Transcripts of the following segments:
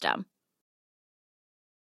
system.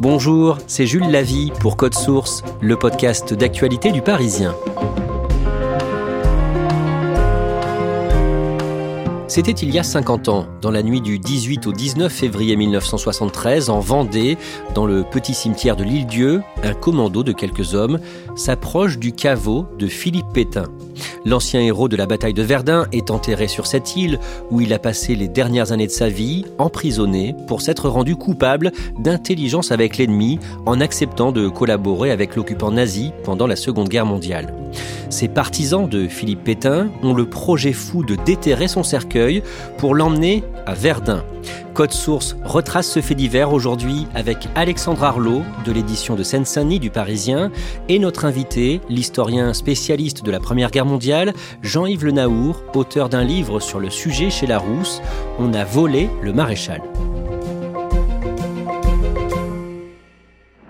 Bonjour, c'est Jules Lavie pour Code Source, le podcast d'actualité du Parisien. C'était il y a 50 ans, dans la nuit du 18 au 19 février 1973, en Vendée, dans le petit cimetière de l'Île-Dieu, un commando de quelques hommes s'approche du caveau de Philippe Pétain. L'ancien héros de la bataille de Verdun est enterré sur cette île où il a passé les dernières années de sa vie, emprisonné, pour s'être rendu coupable d'intelligence avec l'ennemi en acceptant de collaborer avec l'occupant nazi pendant la Seconde Guerre mondiale. Ces partisans de Philippe Pétain ont le projet fou de déterrer son cercueil pour l'emmener à Verdun. Code Source retrace ce fait divers aujourd'hui avec Alexandre Arlot de l'édition de Seine-Saint-Denis du Parisien et notre invité, l'historien spécialiste de la Première Guerre mondiale, Jean-Yves Le Naour, auteur d'un livre sur le sujet chez Larousse, On a volé le maréchal.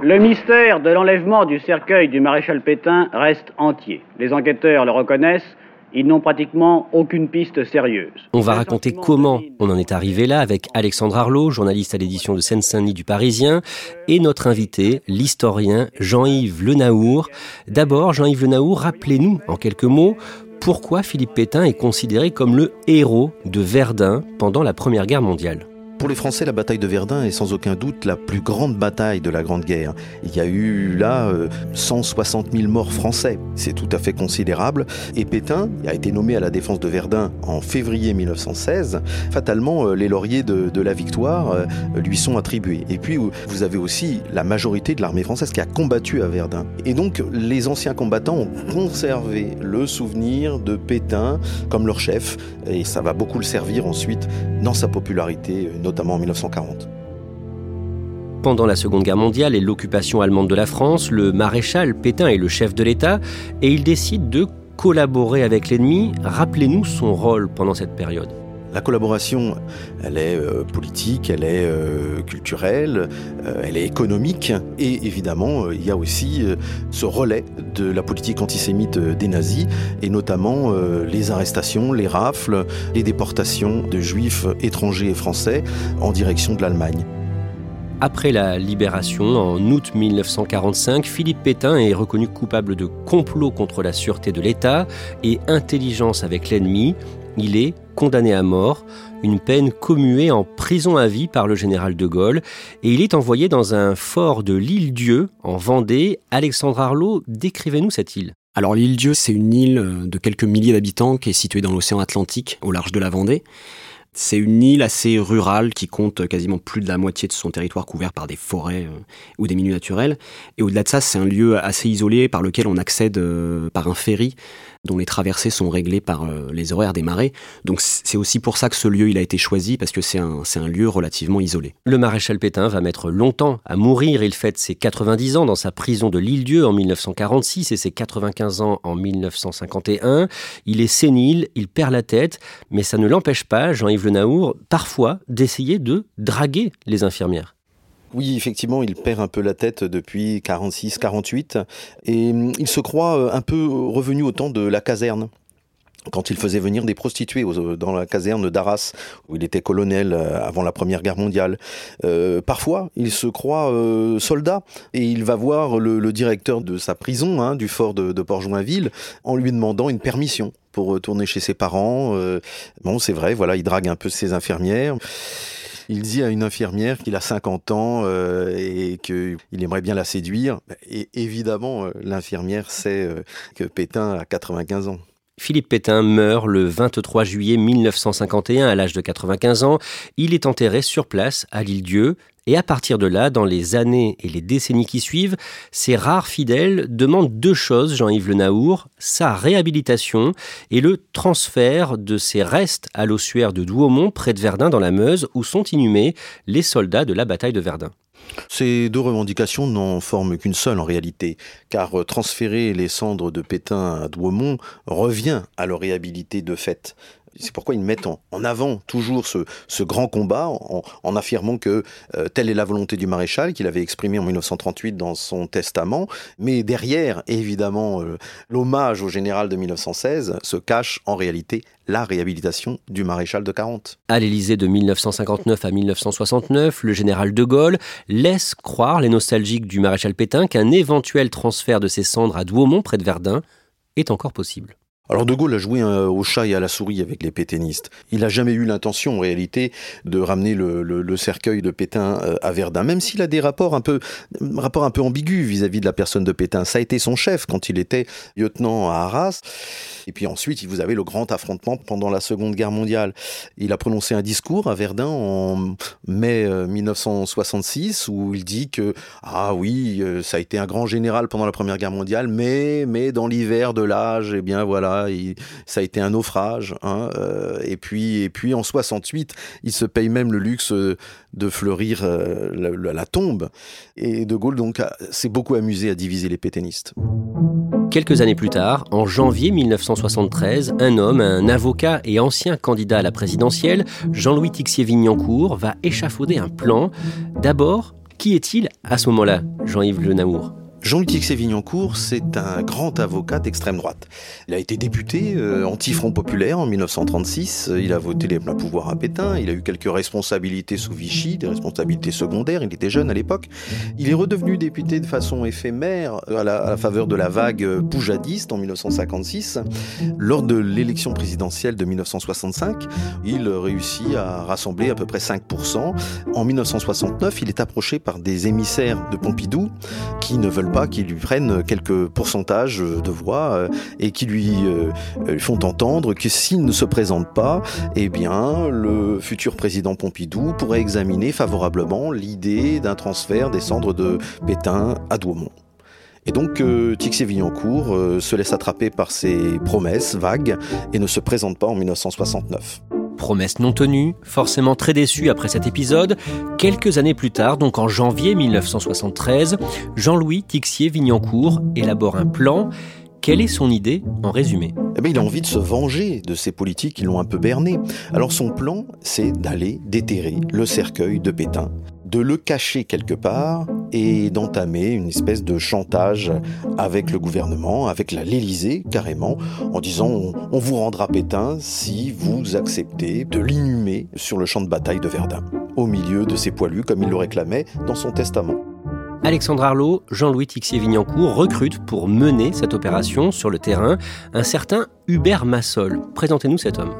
Le mystère de l'enlèvement du cercueil du maréchal Pétain reste entier. Les enquêteurs le reconnaissent, ils n'ont pratiquement aucune piste sérieuse. On va raconter comment on en est arrivé là avec Alexandre Arlot, journaliste à l'édition de Seine-Saint-Denis du Parisien, et notre invité, l'historien Jean-Yves Lenaour. D'abord, Jean-Yves Lenaour, rappelez-nous en quelques mots pourquoi Philippe Pétain est considéré comme le héros de Verdun pendant la Première Guerre mondiale. Pour les Français, la bataille de Verdun est sans aucun doute la plus grande bataille de la Grande Guerre. Il y a eu là 160 euh, 000 morts français. C'est tout à fait considérable. Et Pétain a été nommé à la défense de Verdun en février 1916. Fatalement, euh, les lauriers de, la victoire euh, lui sont attribués. Et puis, vous avez aussi la majorité de l'armée française qui a combattu à Verdun. Et donc, les anciens combattants ont conservé le souvenir de Pétain comme leur chef. Et ça va beaucoup le servir ensuite dans sa popularité, en 1940. Pendant la Seconde Guerre mondiale et l'occupation allemande de la France, le maréchal Pétain est le chef de l'État et il décide de collaborer avec l'ennemi. Rappelez-nous son rôle pendant cette période. La collaboration, elle est euh, politique, elle est euh, culturelle, euh, elle est économique, et évidemment, il y a aussi ce relais de la politique antisémite des nazis, et notamment les arrestations, les rafles, les déportations de juifs étrangers et français en direction de l'Allemagne. Après la libération, en août 1945, Philippe Pétain est reconnu coupable de complot contre la sûreté de l'État et intelligence avec l'ennemi. Il est condamné à mort, une peine commuée en prison à vie par le général de Gaulle, et il est envoyé dans un fort de l'île Dieu, en Vendée. Alexandre Arlot, décrivez-nous cette île. Alors l'île Dieu, c'est une île de quelques milliers d'habitants qui est située dans l'océan Atlantique, au large de la Vendée. C'est une île assez rurale qui compte quasiment plus de la moitié de son territoire couvert par des forêts euh, ou des milieux naturels. Et au-delà de ça, c'est un lieu assez isolé par lequel on accède euh, par un ferry dont les traversées sont réglées par euh, les horaires des marées. Donc c'est aussi pour ça que ce lieu il a été choisi, parce que c'est un, un lieu relativement isolé. Le maréchal Pétain va mettre longtemps à mourir. Il fête ses 90 ans dans sa prison de l'île-Dieu en 1946 et ses 95 ans en 1951. Il est sénile, il perd la tête, mais ça ne l'empêche pas, Jean-Yves Le Naour, parfois d'essayer de draguer les infirmières. Oui, effectivement, il perd un peu la tête depuis 46-48 et hum, il se croit euh, un peu revenu au temps de la caserne. quand il faisait venir des prostituées dans la caserne d'Arras, où il était colonel euh, avant la Première Guerre mondiale. Euh, parfois, il se croit euh, soldat et il va voir le, directeur de sa prison, hein, du fort de, Port-Joinville, en lui demandant une permission pour retourner chez ses parents. bon, c'est vrai, voilà, il drague un peu ses infirmières. Il dit à une infirmière qu'il a 50 ans et qu'il aimerait bien la séduire. Et évidemment, l'infirmière sait que Pétain a 95 ans. Philippe Pétain meurt le 23 juillet 1951 à l'âge de 95 ans. Il est enterré sur place à l'île-Dieu. Et à partir de là, dans les années et les décennies qui suivent, ces rares fidèles demandent deux choses, Jean-Yves Le Naour, sa réhabilitation et le transfert de ses restes à l'ossuaire de Douaumont, près de Verdun, dans la Meuse, où sont inhumés les soldats de la bataille de Verdun. Ces deux revendications n'en forment qu'une seule en réalité, car transférer les cendres de Pétain à Douaumont revient à leur réhabiliter de fait. C'est pourquoi ils mettent en, avant toujours ce, grand combat en, affirmant que euh, telle est la volonté du maréchal qu'il avait exprimée en 1938 dans son testament. Mais derrière, évidemment, euh, l'hommage au général de 1916 se cache en réalité la réhabilitation du maréchal de 40. À l'Élysée de 1959 à 1969, le général de Gaulle laisse croire les nostalgiques du maréchal Pétain qu'un éventuel transfert de ses cendres à Douaumont, près de Verdun, est encore possible. Alors De Gaulle a joué au chat et à la souris avec les pétainistes. Il n'a jamais eu l'intention, en réalité, de ramener le, cercueil de Pétain euh, à Verdun, même s'il a des rapports un peu, rapports un peu ambigus vis-à-vis de la personne de Pétain. Ça a été son chef quand il était lieutenant à Arras. Et puis ensuite, vous avez le grand affrontement pendant la Seconde Guerre mondiale. Il a prononcé un discours à Verdun en mai 1966 euh, où il dit que ah oui, euh, ça a été un grand général pendant la Première Guerre mondiale, mais mais dans l'hiver de l'âge, eh bien voilà ça a été un naufrage. Hein, euh, et puis, et puis en 68, il se paye même le luxe de fleurir euh, la, tombe. Et De Gaulle donc s'est beaucoup amusé à diviser les pétainistes. Quelques années plus tard, en janvier 1973, un homme, un avocat et ancien candidat à la présidentielle, Jean-Louis Tixier-Vignancourt, va échafauder un plan. D'abord, qui est-il à ce moment-là, Jean-Yves Le Naour Jean-Luc Tixier-Vignancourt, c'est un grand avocat d'extrême droite. Il a été député euh, anti-front populaire en 1936. Il a voté les pleins pouvoirs à Pétain. Il a eu quelques responsabilités sous Vichy, des responsabilités secondaires. Il était jeune à l'époque. Il est redevenu député de façon éphémère à la, faveur de la vague poujadiste en 1956. Lors de l'élection présidentielle de 1965, il réussit à rassembler à peu près 5%. En 1969, il est approché par des émissaires de Pompidou qui ne veulent pas qu'ils lui prennent quelques pourcentages de voix euh, et qui lui euh, font entendre que s'il ne se présente pas, eh bien, le futur président Pompidou pourrait examiner favorablement l'idée d'un transfert des cendres de Pétain à Douaumont. Et donc euh, Tixier-Vignancourt euh, se laisse attraper par ses promesses vagues et ne se présente pas en 1969. Promesse non tenue, forcément très déçu après cet épisode, quelques années plus tard, donc en janvier 1973, Jean-Louis Tixier-Vignancourt élabore un plan. Quelle est son idée en résumé? Eh bien, Il a envie de se venger de ces politiques qui l'ont un peu berné. Alors son plan, c'est d'aller déterrer le cercueil de Pétain de le cacher quelque part et d'entamer une espèce de chantage avec le gouvernement, avec l'Élysée carrément, en disant on, vous rendra Pétain si vous acceptez de l'inhumer sur le champ de bataille de Verdun, au milieu de ses poilus comme il le réclamait dans son testament. Alexandre Arlot, Jean-Louis Tixier-Vignancourt recrute pour mener cette opération sur le terrain un certain Hubert Massol. Présentez-nous cet homme.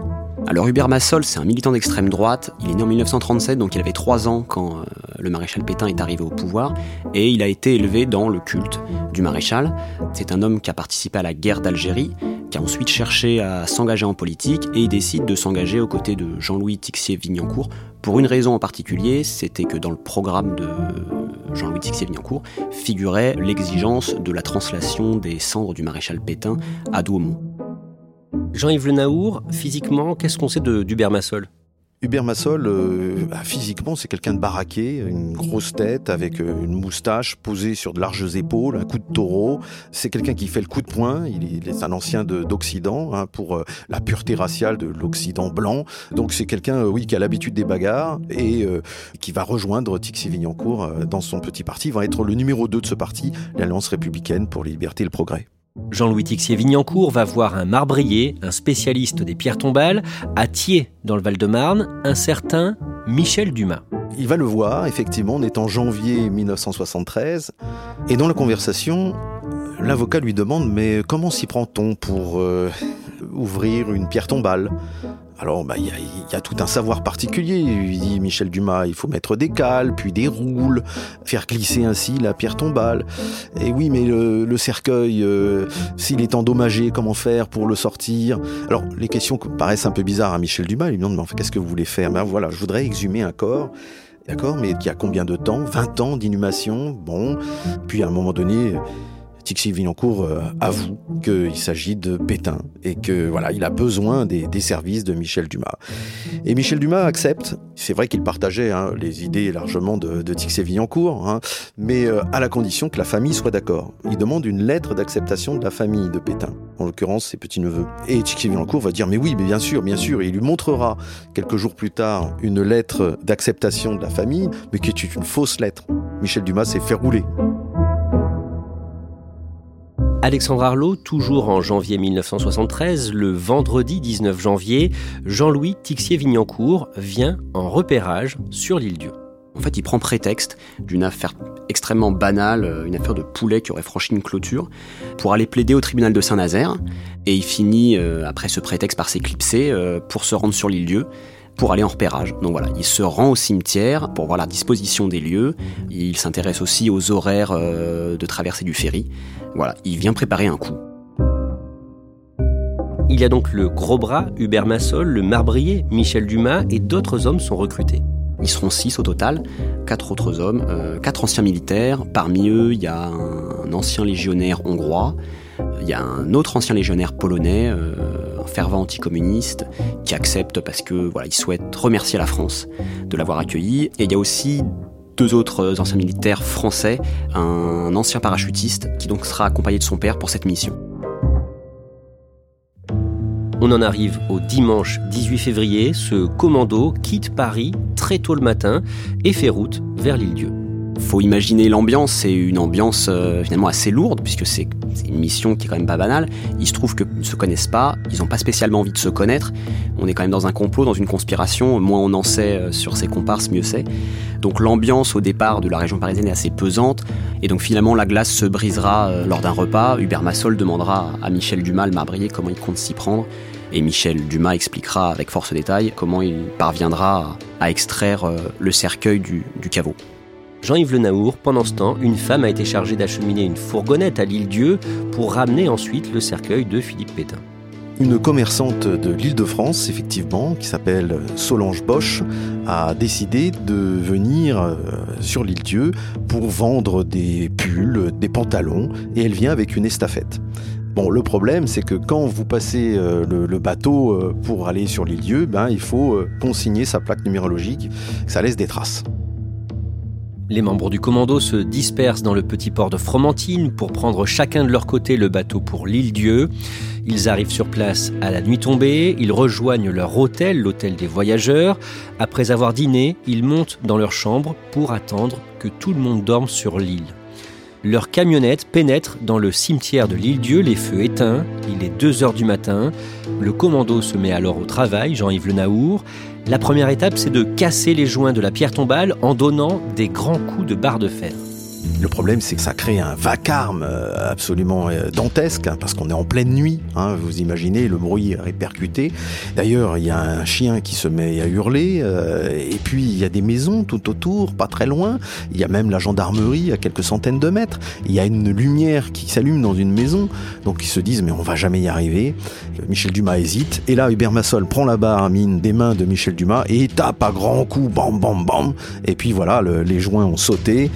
Alors Hubert Massol, c'est un militant d'extrême droite. Il est né en 1937, donc il avait 3 ans quand euh, le maréchal Pétain est arrivé au pouvoir, et il a été élevé dans le culte du maréchal. C'est un homme qui a participé à la guerre d'Algérie, qui a ensuite cherché à s'engager en politique, et il décide de s'engager aux côtés de Jean-Louis Tixier-Vignancourt, pour une raison en particulier, c'était que dans le programme de Jean-Louis Tixier-Vignancourt figurait l'exigence de la translation des cendres du maréchal Pétain à Douaumont. Jean-Yves Le Naour, physiquement, qu'est-ce qu'on sait d'Hubert Massol? Hubert Massol, euh, bah, physiquement, c'est quelqu'un de baraqué, une grosse tête avec euh, une moustache posée sur de larges épaules, un coup de taureau. C'est quelqu'un qui fait le coup de poing. Il est, un ancien d'Occident hein, pour euh, la pureté raciale de l'Occident blanc. Donc c'est quelqu'un, oui, qui a l'habitude des bagarres et qui va rejoindre Tixi-Vignancourt dans son petit parti. Il va être le numéro 2 de ce parti, l'Alliance républicaine pour les libertés et le progrès. Jean-Louis Tixier-Vignancourt va voir un marbrier, un spécialiste des pierres tombales, à Thiers, dans le Val-de-Marne, un certain Michel Dumas. Il va le voir, effectivement, on est en janvier 1973, et dans la conversation, l'avocat lui demande Mais comment s'y prend-on pour euh, ouvrir une pierre tombale? Alors, bah, il y, a, tout un savoir particulier. Il dit Michel Dumas, il faut mettre des cales, puis des roules, faire glisser ainsi la pierre tombale. Et oui, mais le, cercueil, euh, s'il est endommagé, comment faire pour le sortir? Alors, les questions paraissent un peu bizarres à Michel Dumas. Il lui demande, mais qu'est-ce que vous voulez faire? Ben voilà, je voudrais exhumer un corps. D'accord, mais il y a combien de temps? 20 ans d'inhumation? Bon, puis à un moment donné, Tixi Villancourt euh, avoue qu'il s'agit de Pétain et que voilà, il a besoin des, services de Michel Dumas. Et Michel Dumas accepte. C'est vrai qu'il partageait hein, les idées largement de, de Tixi Villancourt, hein, mais euh, à la condition que la famille soit d'accord. Il demande une lettre d'acceptation de la famille de Pétain, en l'occurrence ses petits-neveux. Et Tixi Villancourt va dire mais oui, mais bien sûr, bien sûr. Et il lui montrera quelques jours plus tard une lettre d'acceptation de la famille, mais qui est une fausse lettre. Michel Dumas s'est fait rouler. Alexandre Arlot, toujours en janvier 1973, le vendredi 19 janvier, Jean-Louis Tixier-Vignancourt vient en repérage sur l'île Dieu. En fait, il prend prétexte d'une affaire extrêmement banale, euh, une affaire de poulet qui aurait franchi une clôture, pour aller plaider au tribunal de Saint-Nazaire. Et il finit, euh, après ce prétexte, par s'éclipser euh, pour se rendre sur l'île Dieu pour aller en repérage. Donc voilà, il se rend au cimetière pour voir la disposition des lieux. Il s'intéresse aussi aux horaires de traversée du ferry. Voilà, il vient préparer un coup. Il y a donc le gros bras, Hubert Massol, le marbrier, Michel Dumas, et d'autres hommes sont recrutés. Ils seront six au total, quatre autres hommes, euh, quatre anciens militaires. Parmi eux, il y a un ancien légionnaire hongrois, il y a un autre ancien légionnaire polonais, euh, un fervent anticommuniste, qui accepte parce que voilà, il souhaite remercier la France de l'avoir accueilli. Et il y a aussi deux autres anciens militaires français, un ancien parachutiste qui donc sera accompagné de son père pour cette mission. On en arrive au dimanche 18 février. Ce commando quitte Paris très tôt le matin et fait route vers l'île-dieu faut imaginer l'ambiance, c'est une ambiance euh, finalement assez lourde, puisque c'est une mission qui est quand même pas banale. Il se trouve qu'ils ne se connaissent pas, ils n'ont pas spécialement envie de se connaître. On est quand même dans un complot, dans une conspiration. Moins on en sait euh, sur ces comparses, mieux c'est. Donc l'ambiance au départ de la région parisienne est assez pesante. Et donc finalement la glace se brisera euh, lors d'un repas. Hubert Massol demandera à Michel Dumas, le marbrier, comment il compte s'y prendre. Et Michel Dumas expliquera avec force détail comment il parviendra à extraire le cercueil du caveau. Jean-Yves Le Naour, pendant ce temps, une femme a été chargée d'acheminer une fourgonnette à l'île Dieu pour ramener ensuite le cercueil de Philippe Pétain. Une commerçante de l'île de France, effectivement, qui s'appelle Solange Bosch, a décidé de venir euh, sur l'île Dieu pour vendre des pulls, des pantalons, et elle vient avec une estafette. Bon, le problème, c'est que quand vous passez euh, le, bateau euh, pour aller sur l'île Dieu, ben, il faut consigner sa plaque numérologique, ça laisse des traces. Les membres du commando se dispersent dans le petit port de Fromentine pour prendre chacun de leur côté le bateau pour l'île Dieu. Ils arrivent sur place à la nuit tombée, ils rejoignent leur hôtel, l'hôtel des voyageurs. Après avoir dîné, ils montent dans leur chambre pour attendre que tout le monde dorme sur l'île. Leur camionnette pénètre dans le cimetière de l'île Dieu, les feux éteints, il est 2 heures du matin. Le commando se met alors au travail, Jean-Yves Le Naour. La première étape, c'est de casser les joints de la pierre tombale en donnant des grands coups de barre de fer. Le problème, c'est que ça crée un vacarme euh, absolument euh, dantesque, hein, parce qu'on est en pleine nuit. Hein, vous imaginez, le bruit répercuté. D'ailleurs, il y a un chien qui se met à hurler, euh, et puis il y a des maisons tout autour, pas très loin. Il y a même la gendarmerie à quelques centaines de mètres. Il y a une lumière qui s'allume dans une maison, donc ils se disent mais on va jamais y arriver. Michel Dumas hésite, et là Hubert Massol prend la barre mine des mains de Michel Dumas et tape à grands coups, bam bam bam. Et puis voilà, les joints ont sauté.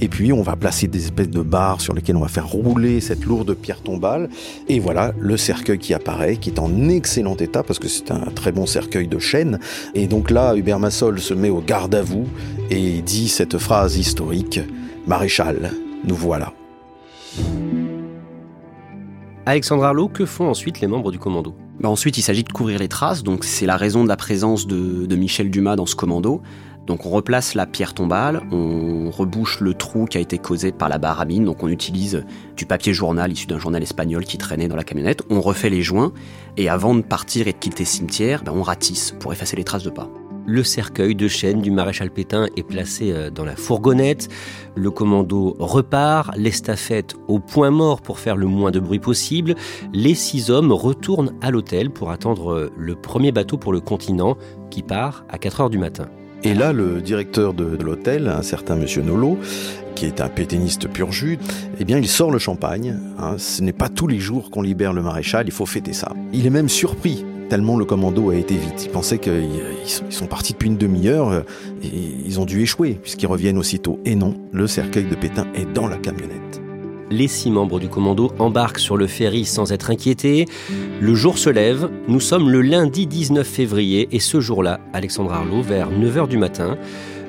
Et puis on va placer des espèces de barres sur lesquelles on va faire rouler cette lourde pierre tombale. Et voilà le cercueil qui apparaît, qui est en excellent état parce que c'est un très bon cercueil de chêne. Et donc là, Hubert Massol se met au garde à vous et dit cette phrase historique Maréchal, nous voilà. Alexandre Arlot, que font ensuite les membres du commando? Bah, Ensuite, il s'agit de couvrir les traces, donc c'est la raison de la présence de, de Michel Dumas dans ce commando. Donc on replace la pierre tombale, on rebouche le trou qui a été causé par la barre à mine, donc on utilise du papier journal issu d'un journal espagnol qui traînait dans la camionnette, on refait les joints, et avant de partir et de quitter le cimetière, ben, on ratisse pour effacer les traces de pas. Le cercueil de chêne du maréchal Pétain est placé euh, dans la fourgonnette. Le commando repart, l'estafette au point mort pour faire le moins de bruit possible. Les six hommes retournent à l'hôtel pour attendre euh, le premier bateau pour le continent qui part à 4 heures du matin. Et là, le directeur de, l'hôtel, un certain monsieur Nolo, qui est un pétainiste pur jus, eh bien, il sort le champagne. Hein. Ce n'est pas tous les jours qu'on libère le maréchal, il faut fêter ça. Il est même surpris tellement le commando a été vite. Il pensait qu'ils sont partis depuis une demi-heure euh, ils ont dû échouer puisqu'ils reviennent aussitôt. Et non, le cercueil de Pétain est dans la camionnette. Les six membres du commando embarquent sur le ferry sans être inquiétés. Le jour se lève, nous sommes le lundi 19 février et ce jour-là, Alexandre Arlot, vers 9h du matin,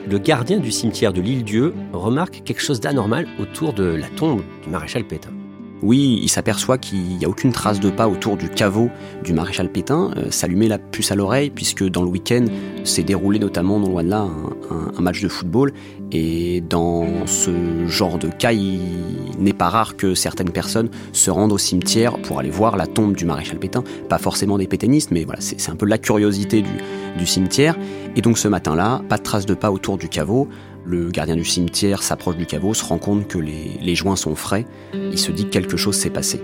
le gardien du cimetière de l'île-Dieu remarque quelque chose d'anormal autour de la tombe du maréchal Pétain. Oui, il s'aperçoit qu'il n'y a aucune trace de pas autour du caveau du maréchal Pétain. Euh, la puce à l'oreille, puisque dans le week-end s'est déroulé notamment non loin de là un, match de football. Et dans ce genre de cas, il n'est pas rare que certaines personnes se rendent au cimetière pour aller voir la tombe du maréchal Pétain. Pas forcément des pétainistes, mais voilà, c'est un peu la curiosité du, du cimetière. Et donc ce matin-là, pas de trace de pas autour du caveau. Le gardien du cimetière s'approche du caveau, se rend compte que les, joints sont frais. Il se dit que quelque chose s'est passé.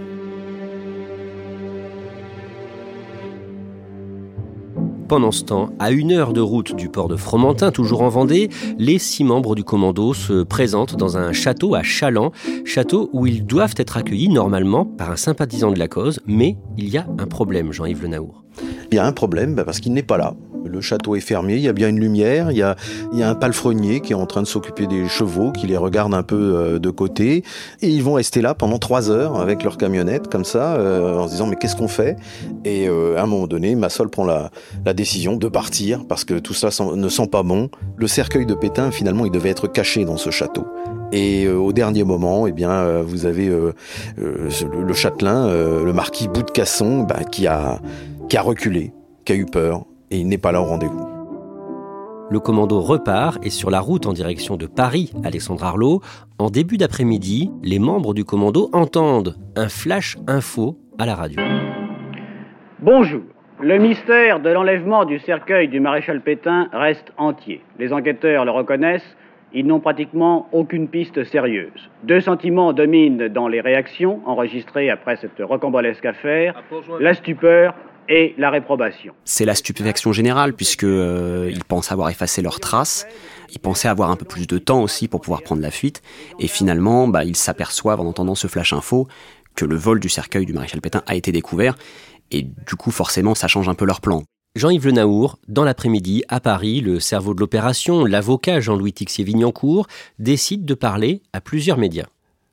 Pendant ce temps, à une heure de route du port de Fromentin, toujours en Vendée, les six membres du commando se présentent dans un château à Chaland, château où ils doivent être accueillis normalement par un sympathisant de la cause, mais il y a un problème, Jean-Yves Le Naour. Il y a un problème bah, parce qu'il n'est pas là. Le château est fermé, il y a bien une lumière, il y a, un palefrenier qui est en train de s'occuper des chevaux, qui les regarde un peu euh, de côté, et ils vont rester là pendant trois heures avec leur camionnette, comme ça, euh, en se disant mais qu'est-ce qu'on fait? Et euh, à un moment donné, Massol prend la, la décision de partir, parce que tout ça ne sent pas bon. Le cercueil de Pétain, finalement, il devait être caché dans ce château. Et au dernier moment, eh bien, vous avez le, châtelain, le marquis Bout de Casson, bah, qui, a, qui a reculé, qui a eu peur, et il n'est pas là au rendez-vous. Le commando repart et sur la route en direction de Paris, Alexandre Arlot, en début d'après-midi, les membres du commando entendent un flash info à la radio. Bonjour. Le mystère de l'enlèvement du cercueil du maréchal Pétain reste entier. Les enquêteurs le reconnaissent, ils n'ont pratiquement aucune piste sérieuse. Deux sentiments dominent dans les réactions enregistrées après cette rocambolesque affaire, la stupeur et la réprobation. C'est la stupéfaction générale puisque euh, ils pensent avoir effacé leurs traces. Ils pensaient avoir un peu plus de temps aussi pour pouvoir prendre la fuite. Et finalement, bah, ils s'aperçoivent en entendant ce flash info que le vol du cercueil du maréchal Pétain a été découvert. Et du coup, forcément, ça change un peu leur plan. Jean-Yves Le Naour, dans l'après-midi, à Paris, le cerveau de l'opération, l'avocat Jean-Louis Tixier-Vignancourt, décide de parler à plusieurs médias.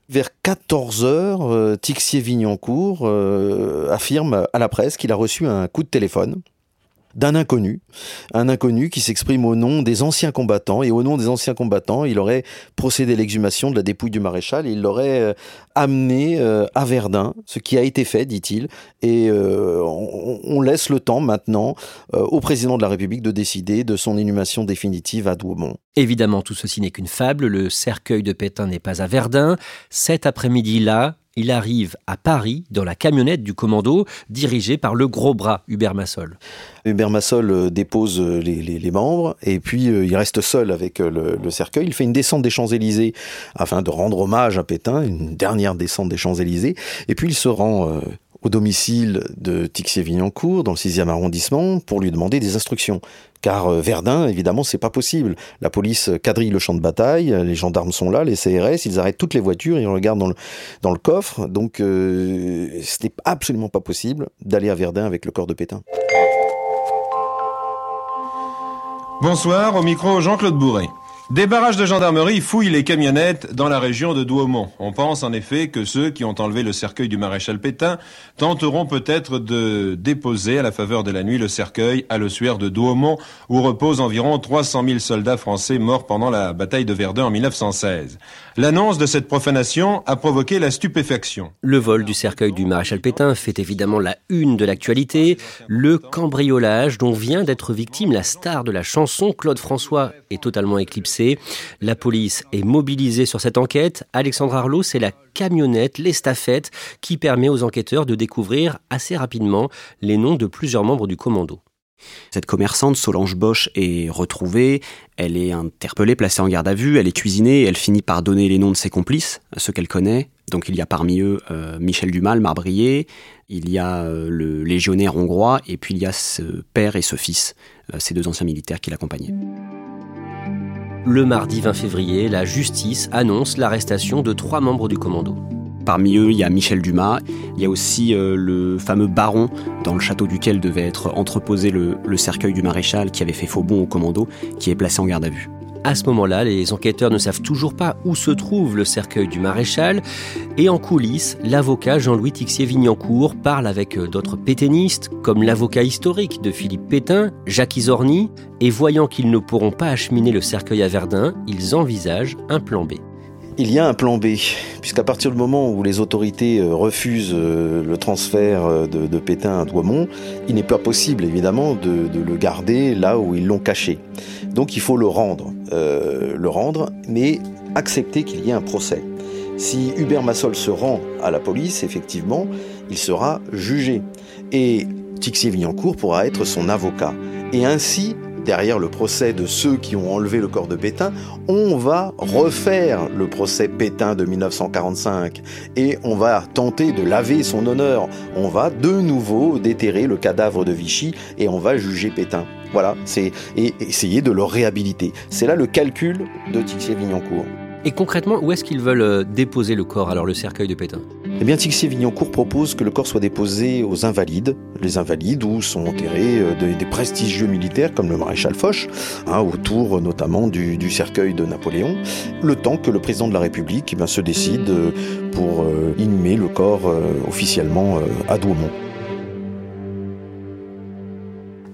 Vers 14 heures, euh, Tixier-Vignancourt euh, affirme à la presse qu'il a reçu un coup de téléphone d'un inconnu, un inconnu qui s'exprime au nom des anciens combattants, et au nom des anciens combattants, il aurait procédé à l'exhumation de la dépouille du maréchal, et il l'aurait euh, amené euh, à Verdun, ce qui a été fait, dit-il, et euh, on, laisse le temps maintenant au président de la République de décider de son inhumation définitive à Douaumont. Évidemment, tout ceci n'est qu'une fable, le cercueil de Pétain n'est pas à Verdun. Cet après-midi-là, il arrive à Paris dans la camionnette du commando dirigée par le gros bras Hubert Massol. Hubert Massol euh, dépose euh, les, membres et puis euh, il reste seul avec le, cercueil. Il fait une descente des Champs-Élysées afin de rendre hommage à Pétain, une dernière descente des Champs-Élysées. Et puis il se rend au domicile de Tixier-Vignancourt, dans le 6e arrondissement, pour lui demander des instructions. Car euh, Verdun, évidemment, c'est pas possible. La police quadrille le champ de bataille, les gendarmes sont là, les CRS, ils arrêtent toutes les voitures, ils regardent dans le, dans le coffre. Donc, euh, ce n'est absolument pas possible d'aller à Verdun avec le corps de Pétain. Bonsoir, au micro Jean-Claude Bourré. Des barrages de gendarmerie fouillent les camionnettes dans la région de Douaumont. On pense en effet que ceux qui ont enlevé le cercueil du maréchal Pétain tenteront peut-être de déposer à la faveur de la nuit le cercueil à l'ossuaire de Douaumont où reposent environ 300 000 soldats français morts pendant la bataille de Verdun en 1916. L'annonce de cette profanation a provoqué la stupéfaction. Le vol du cercueil du maréchal Pétain fait évidemment la une de l'actualité. Le cambriolage dont vient d'être victime la star de la chanson Claude François est totalement éclipsé la police est mobilisée sur cette enquête. Alexandre Arlot, c'est la camionnette, l'estafette, qui permet aux enquêteurs de découvrir assez rapidement les noms de plusieurs membres du commando. Cette commerçante, Solange Bosch, est retrouvée, elle est interpellée, placée en garde à vue, elle est cuisinée, elle finit par donner les noms de ses complices, ceux qu'elle connaît. Donc il y a parmi eux euh, Michel Dumas, marbrier, il y a euh, le légionnaire hongrois, et puis il y a ce père et ce fils, euh, ces deux anciens militaires qui l'accompagnaient. Le mardi 20 février, la justice annonce l'arrestation de trois membres du commando. Parmi eux, il y a Michel Dumas, il y a aussi euh, le fameux baron dans le château duquel devait être entreposé le, cercueil du maréchal qui avait fait faux bond au commando, qui est placé en garde à vue. À ce moment-là, les enquêteurs ne savent toujours pas où se trouve le cercueil du maréchal. Et en coulisses, l'avocat Jean-Louis Tixier-Vignancourt parle avec euh, d'autres pétainistes, comme l'avocat historique de Philippe Pétain, Jacques Isorni. Et voyant qu'ils ne pourront pas acheminer le cercueil à Verdun, ils envisagent un plan B. Il y a un plan B, puisqu'à partir du moment où les autorités euh, refusent euh, le transfert de, Pétain à Douaumont, il n'est pas possible évidemment de, le garder là où ils l'ont caché. Donc il faut le rendre, euh, le rendre, mais accepter qu'il y ait un procès. Si Hubert Massol se rend à la police, effectivement, il sera jugé. Et Tixier-Vignancourt pourra être son avocat. Et ainsi, derrière le procès de ceux qui ont enlevé le corps de Pétain, on va refaire le procès Pétain de 1945 et on va tenter de laver son honneur. On va de nouveau déterrer le cadavre de Vichy et on va juger Pétain. Voilà, c'est essayer de le réhabiliter. C'est là le calcul de Tixier-Vignancourt. Et concrètement, où est-ce qu'ils veulent euh, déposer le corps, alors le cercueil de Pétain? Eh bien, Tixier-Vignancourt propose que le corps soit déposé aux Invalides, les Invalides où sont enterrés euh, des, prestigieux militaires comme le maréchal Foch, hein, autour notamment du, cercueil de Napoléon, le temps que le président de la République eh se décide euh, pour inhumer le corps officiellement à Douaumont.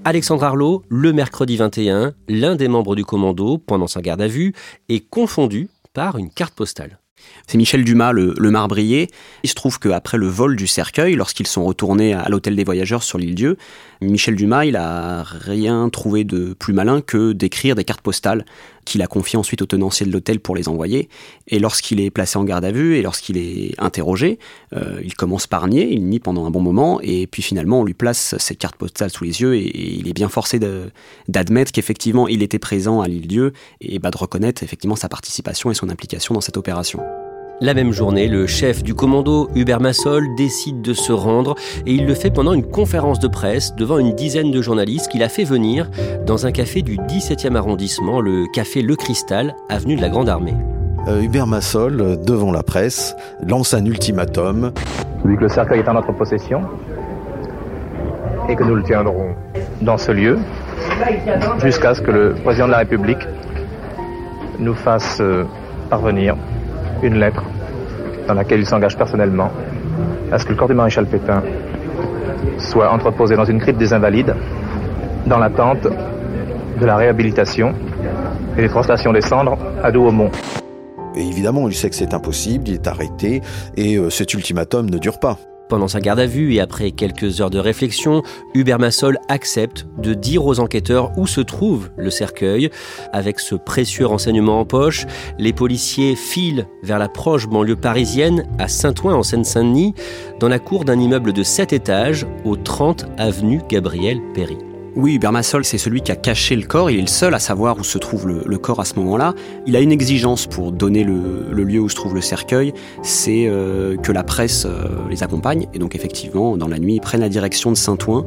Alexandre Arlot, le mercredi 21, l'un des membres du commando, pendant sa garde à vue, est confondu par une carte postale. C'est Michel Dumas, le, marbrier. Il se trouve qu'après le vol du cercueil, lorsqu'ils sont retournés à l'hôtel des voyageurs sur l'île Dieu, Michel Dumas, il a rien trouvé de plus malin que d'écrire des cartes postales qu'il a confiées ensuite au tenancier de l'hôtel pour les envoyer. Et lorsqu'il est placé en garde à vue et lorsqu'il est interrogé, euh, il commence par nier, il nie pendant un bon moment, et puis finalement on lui place ces cartes postales sous les yeux et, il est bien forcé d'admettre qu'effectivement il était présent à l'île Dieu et bah, de reconnaître effectivement sa participation et son implication dans cette opération. La même journée, le chef du commando, Hubert Massol, décide de se rendre et il le fait pendant une conférence de presse devant une dizaine de journalistes qu'il a fait venir dans un café du 17e arrondissement, le café Le Cristal, avenue de la Grande Armée. Euh, Hubert Massol, devant la presse, lance un ultimatum. Vu que le cercueil est en notre possession et que nous le tiendrons dans ce lieu jusqu'à ce que le président de la République nous fasse euh, parvenir une lettre dans laquelle il s'engage personnellement à ce que le corps du maréchal Pétain soit entreposé dans une crypte des Invalides dans l'attente de la réhabilitation et des translations des cendres à Douaumont. Et évidemment, il sait que c'est impossible, il est arrêté et euh, cet ultimatum ne dure pas. Pendant sa garde à vue et après quelques heures de réflexion, Hubert Massol accepte de dire aux enquêteurs où se trouve le cercueil. Avec ce précieux renseignement en poche, les policiers filent vers la proche banlieue parisienne, à Saint-Ouen en Seine-Saint-Denis, dans la cour d'un immeuble de 7 étages, au 30 avenue Gabriel Péry. Oui, Hubert Massol, c'est celui qui a caché le corps. Il est le seul à savoir où se trouve le, corps à ce moment-là. Il a une exigence pour donner le, lieu où se trouve le cercueil, c'est euh, que la presse euh, les accompagne. Et donc effectivement, dans la nuit, ils prennent la direction de Saint-Ouen.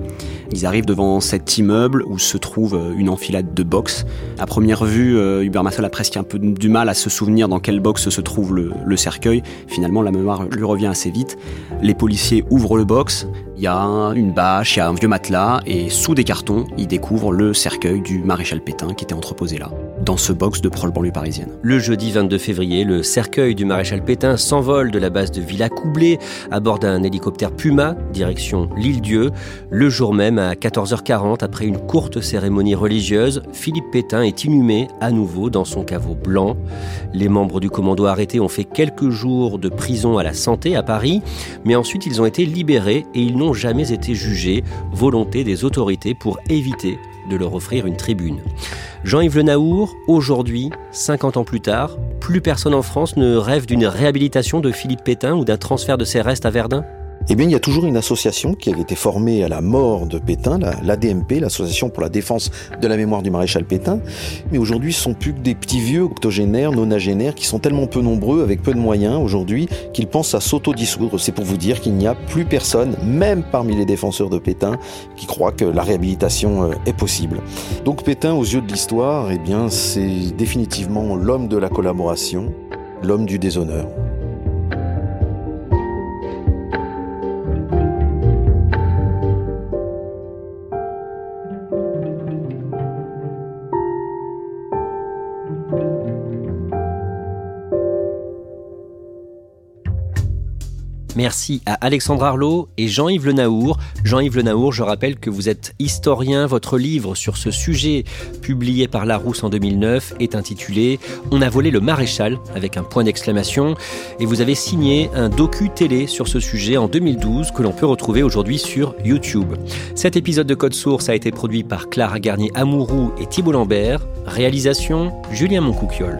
Ils arrivent devant cet immeuble où se trouve euh, une enfilade de box. À première vue, Hubert Massol a presque un peu du mal à se souvenir dans quelle box se trouve le, le cercueil. Finalement, la mémoire lui revient assez vite. Les policiers ouvrent le box Il y a une bâche, il y a un vieux matelas, et sous des cartons, ils découvrent le cercueil du maréchal Pétain qui était entreposé là, dans ce box de prole banlieue parisienne. Le jeudi 22 février, le cercueil du maréchal Pétain s'envole de la base de Villa-Coublé à bord d'un hélicoptère Puma, direction l'île-Dieu. Le jour même, à 14h40, après une courte cérémonie religieuse, Philippe Pétain est inhumé à nouveau dans son caveau blanc. Les membres du commando arrêtés ont fait quelques jours de prison à la santé à Paris, mais ensuite ils ont été libérés et ils n'ont jamais été jugés, volonté des autorités pour éviter de leur offrir une tribune. Jean-Yves Le Naour, aujourd'hui, 50 ans plus tard, plus personne en France ne rêve d'une réhabilitation de Philippe Pétain ou d'un transfert de ses restes à Verdun? Eh bien, il y a toujours une association qui a été formée à la mort de Pétain, l'ADMP, l'Association pour la défense de la mémoire du maréchal Pétain. Mais aujourd'hui, ce sont plus que des petits vieux octogénaires, nonagénaires, qui sont tellement peu nombreux, avec peu de moyens aujourd'hui, qu'ils pensent à s'autodissoudre. C'est pour vous dire qu'il n'y a plus personne, même parmi les défenseurs de Pétain, qui croit que la réhabilitation euh, est possible. Donc Pétain, aux yeux de l'histoire, eh bien, c'est définitivement l'homme de la collaboration, l'homme du déshonneur. Merci à Alexandre Arlot et Jean-Yves Le Naour. Jean-Yves Le Naour, je rappelle que vous êtes historien. Votre livre sur ce sujet, publié par Larousse en 2009, est intitulé On a volé le maréchal avec un point d'exclamation. Et vous avez signé un docu-télé sur ce sujet en 2012 que l'on peut retrouver aujourd'hui sur YouTube. Cet épisode de Code Source a été produit par Clara Garnier-Amouroux et Thibault Lambert. Réalisation Julien Moncouquiole.